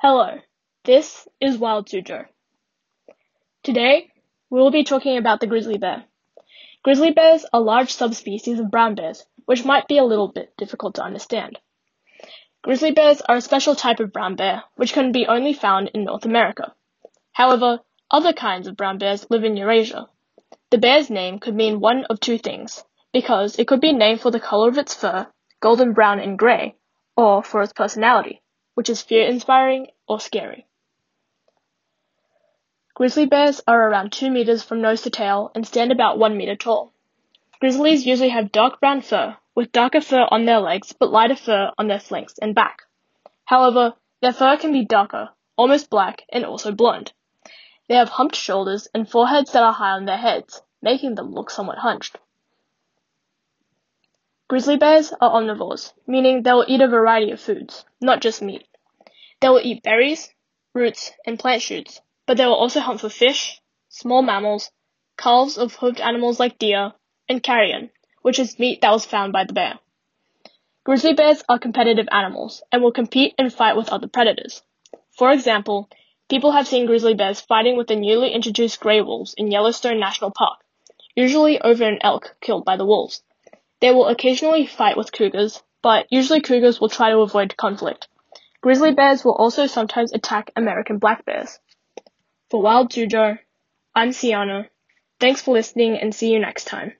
Hello, this is Wild Suzhou. Today, we will be talking about the grizzly bear. Grizzly bears are large subspecies of brown bears, which might be a little bit difficult to understand. Grizzly bears are a special type of brown bear, which can be only found in North America. However, other kinds of brown bears live in Eurasia. The bear's name could mean one of two things, because it could be named for the color of its fur, golden brown and gray, or for its personality which is fear inspiring or scary. Grizzly bears are around 2 meters from nose to tail and stand about 1 meter tall. Grizzlies usually have dark brown fur, with darker fur on their legs but lighter fur on their flanks and back. However, their fur can be darker, almost black, and also blonde. They have humped shoulders and foreheads that are high on their heads, making them look somewhat hunched. Grizzly bears are omnivores, meaning they will eat a variety of foods, not just meat. They will eat berries, roots, and plant shoots, but they will also hunt for fish, small mammals, calves of hoofed animals like deer, and carrion, which is meat that was found by the bear. Grizzly bears are competitive animals and will compete and fight with other predators. For example, people have seen grizzly bears fighting with the newly introduced gray wolves in Yellowstone National Park, usually over an elk killed by the wolves. They will occasionally fight with cougars, but usually cougars will try to avoid conflict. Grizzly bears will also sometimes attack American black bears. For Wild Suzhou, I'm Sienna. Thanks for listening and see you next time.